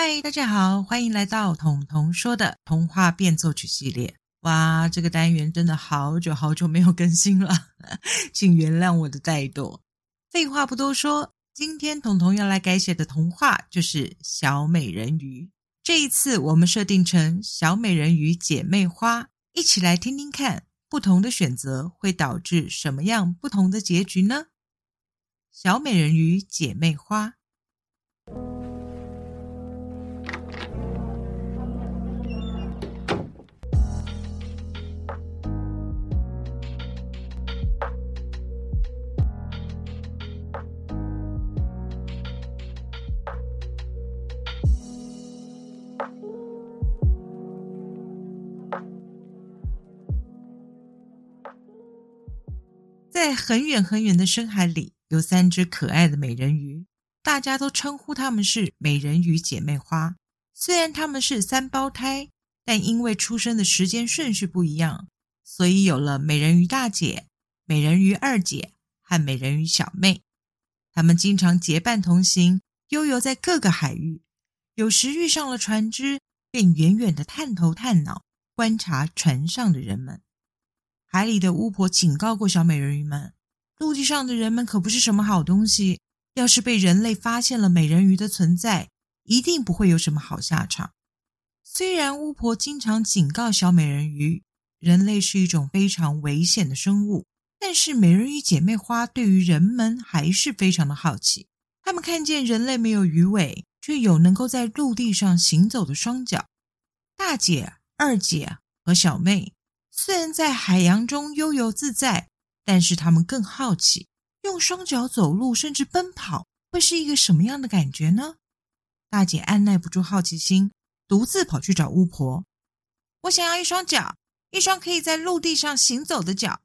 嗨，大家好，欢迎来到彤彤说的童话变奏曲系列。哇，这个单元真的好久好久没有更新了，请原谅我的怠惰。废话不多说，今天彤彤要来改写的童话就是《小美人鱼》。这一次我们设定成《小美人鱼姐妹花》，一起来听听看，不同的选择会导致什么样不同的结局呢？《小美人鱼姐妹花》。在很远很远的深海里，有三只可爱的美人鱼，大家都称呼它们是美人鱼姐妹花。虽然它们是三胞胎，但因为出生的时间顺序不一样，所以有了美人鱼大姐、美人鱼二姐和美人鱼小妹。她们经常结伴同行，悠游在各个海域。有时遇上了船只，便远远的探头探脑，观察船上的人们。海里的巫婆警告过小美人鱼们：陆地上的人们可不是什么好东西。要是被人类发现了美人鱼的存在，一定不会有什么好下场。虽然巫婆经常警告小美人鱼，人类是一种非常危险的生物，但是美人鱼姐妹花对于人们还是非常的好奇。他们看见人类没有鱼尾，却有能够在陆地上行走的双脚。大姐、二姐和小妹。虽然在海洋中悠游自在，但是他们更好奇，用双脚走路甚至奔跑会是一个什么样的感觉呢？大姐按耐不住好奇心，独自跑去找巫婆。我想要一双脚，一双可以在陆地上行走的脚。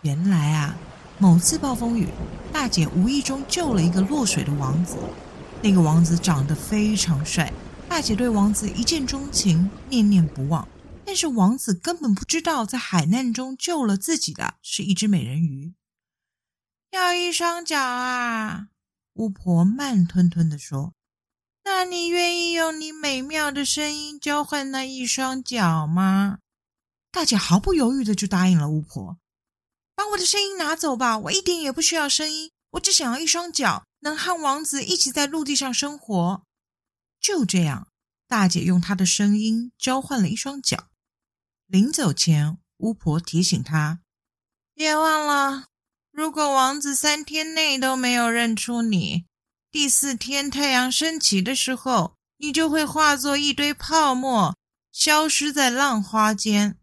原来啊，某次暴风雨，大姐无意中救了一个落水的王子。那个王子长得非常帅，大姐对王子一见钟情，念念不忘。但是王子根本不知道，在海难中救了自己的是一只美人鱼。要一双脚啊！巫婆慢吞吞地说：“那你愿意用你美妙的声音交换那一双脚吗？”大姐毫不犹豫的就答应了巫婆：“把我的声音拿走吧，我一点也不需要声音，我只想要一双脚，能和王子一起在陆地上生活。”就这样，大姐用她的声音交换了一双脚。临走前，巫婆提醒他：“别忘了，如果王子三天内都没有认出你，第四天太阳升起的时候，你就会化作一堆泡沫，消失在浪花间。”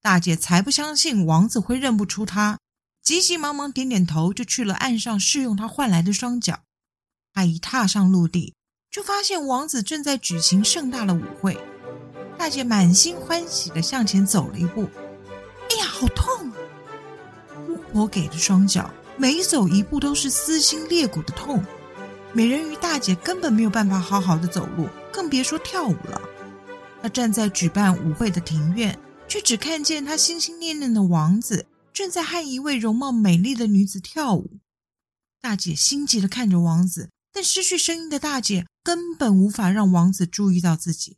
大姐才不相信王子会认不出她，急急忙忙点点头，就去了岸上试用她换来的双脚。她一踏上陆地，就发现王子正在举行盛大的舞会。大姐满心欢喜的向前走了一步，哎呀，好痛！巫婆给的双脚，每走一步都是撕心裂骨的痛。美人鱼大姐根本没有办法好好的走路，更别说跳舞了。她站在举办舞会的庭院，却只看见她心心念念的王子正在和一位容貌美丽的女子跳舞。大姐心急的看着王子，但失去声音的大姐根本无法让王子注意到自己。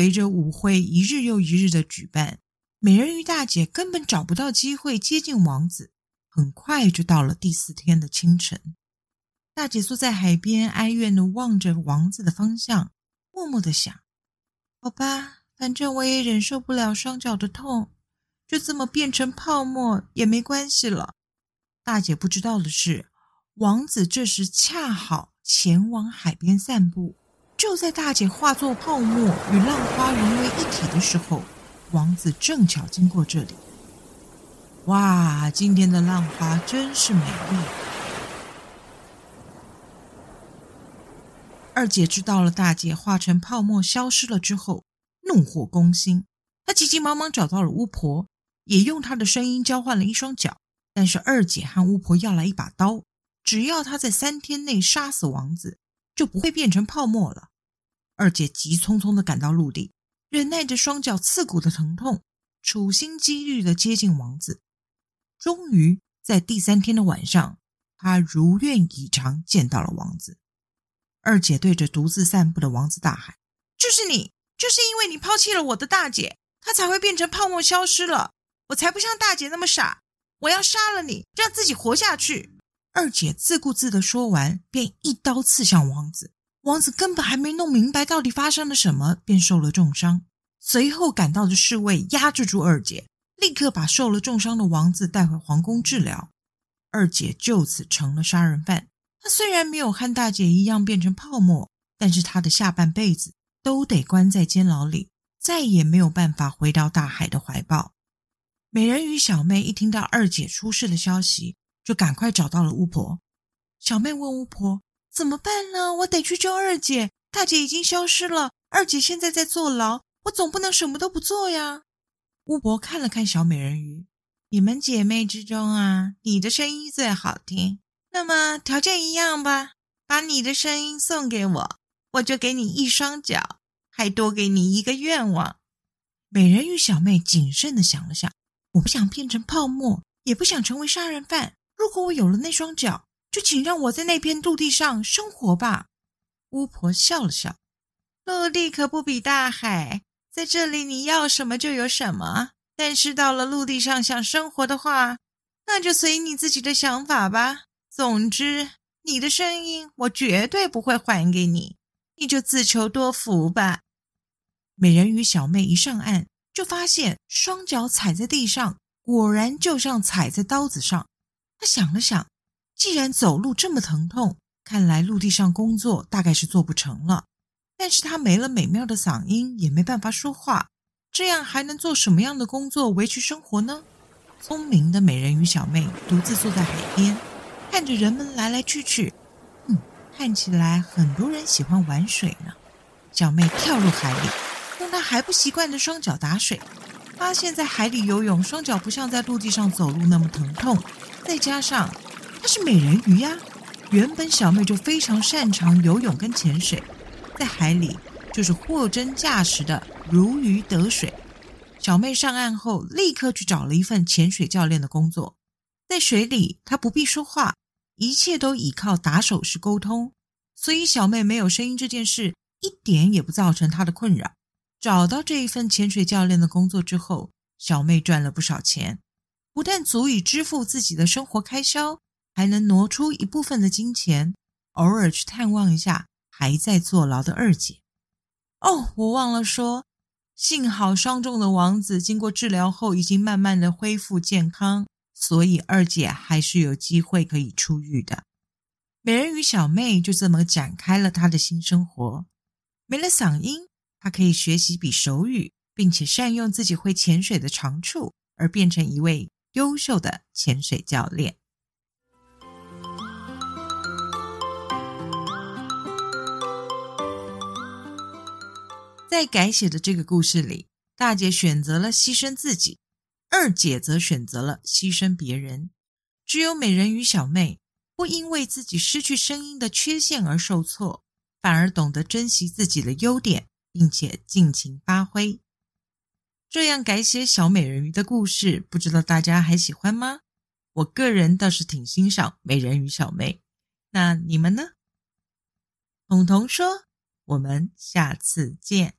随着舞会一日又一日的举办，美人鱼大姐根本找不到机会接近王子。很快就到了第四天的清晨，大姐坐在海边，哀怨的望着王子的方向，默默的想：“好吧，反正我也忍受不了双脚的痛，就这么变成泡沫也没关系了。”大姐不知道的是，王子这时恰好前往海边散步。就在大姐化作泡沫与浪花融为一体的时候，王子正巧经过这里。哇，今天的浪花真是美丽！二姐知道了大姐化成泡沫消失了之后，怒火攻心，她急急忙忙找到了巫婆，也用她的声音交换了一双脚。但是二姐和巫婆要来一把刀，只要她在三天内杀死王子，就不会变成泡沫了。二姐急匆匆的赶到陆地，忍耐着双脚刺骨的疼痛，处心积虑的接近王子。终于在第三天的晚上，她如愿以偿见到了王子。二姐对着独自散步的王子大喊：“就是你，就是因为你抛弃了我的大姐，她才会变成泡沫消失了。我才不像大姐那么傻，我要杀了你，让自己活下去。”二姐自顾自的说完，便一刀刺向王子。王子根本还没弄明白到底发生了什么，便受了重伤。随后赶到的侍卫压制住二姐，立刻把受了重伤的王子带回皇宫治疗。二姐就此成了杀人犯。她虽然没有和大姐一样变成泡沫，但是她的下半辈子都得关在监牢里，再也没有办法回到大海的怀抱。美人鱼小妹一听到二姐出事的消息，就赶快找到了巫婆。小妹问巫婆：“怎么办呢？我得去救二姐，大姐已经消失了，二姐现在在坐牢，我总不能什么都不做呀。”巫婆看了看小美人鱼：“你们姐妹之中啊，你的声音最好听。”那么条件一样吧，把你的声音送给我，我就给你一双脚，还多给你一个愿望。美人鱼小妹谨慎的想了想，我不想变成泡沫，也不想成为杀人犯。如果我有了那双脚，就请让我在那片陆地上生活吧。巫婆笑了笑，陆地可不比大海，在这里你要什么就有什么。但是到了陆地上想生活的话，那就随你自己的想法吧。总之，你的声音我绝对不会还给你，你就自求多福吧。美人鱼小妹一上岸，就发现双脚踩在地上，果然就像踩在刀子上。她想了想，既然走路这么疼痛，看来陆地上工作大概是做不成了。但是她没了美妙的嗓音，也没办法说话，这样还能做什么样的工作维持生活呢？聪明的美人鱼小妹独自坐在海边。看着人们来来去去，嗯，看起来很多人喜欢玩水呢。小妹跳入海里，用她还不习惯的双脚打水，发现在海里游泳，双脚不像在陆地上走路那么疼痛。再加上是美人鱼呀，原本小妹就非常擅长游泳跟潜水，在海里就是货真价实的如鱼得水。小妹上岸后，立刻去找了一份潜水教练的工作。在水里，她不必说话，一切都依靠打手势沟通，所以小妹没有声音这件事一点也不造成她的困扰。找到这一份潜水教练的工作之后，小妹赚了不少钱，不但足以支付自己的生活开销，还能挪出一部分的金钱，偶尔去探望一下还在坐牢的二姐。哦，我忘了说，幸好伤重的王子经过治疗后，已经慢慢的恢复健康。所以二姐还是有机会可以出狱的。美人鱼小妹就这么展开了她的新生活。没了嗓音，她可以学习比手语，并且善用自己会潜水的长处，而变成一位优秀的潜水教练。在改写的这个故事里，大姐选择了牺牲自己。二姐则选择了牺牲别人，只有美人鱼小妹不因为自己失去声音的缺陷而受挫，反而懂得珍惜自己的优点，并且尽情发挥。这样改写小美人鱼的故事，不知道大家还喜欢吗？我个人倒是挺欣赏美人鱼小妹，那你们呢？彤彤说：“我们下次见。”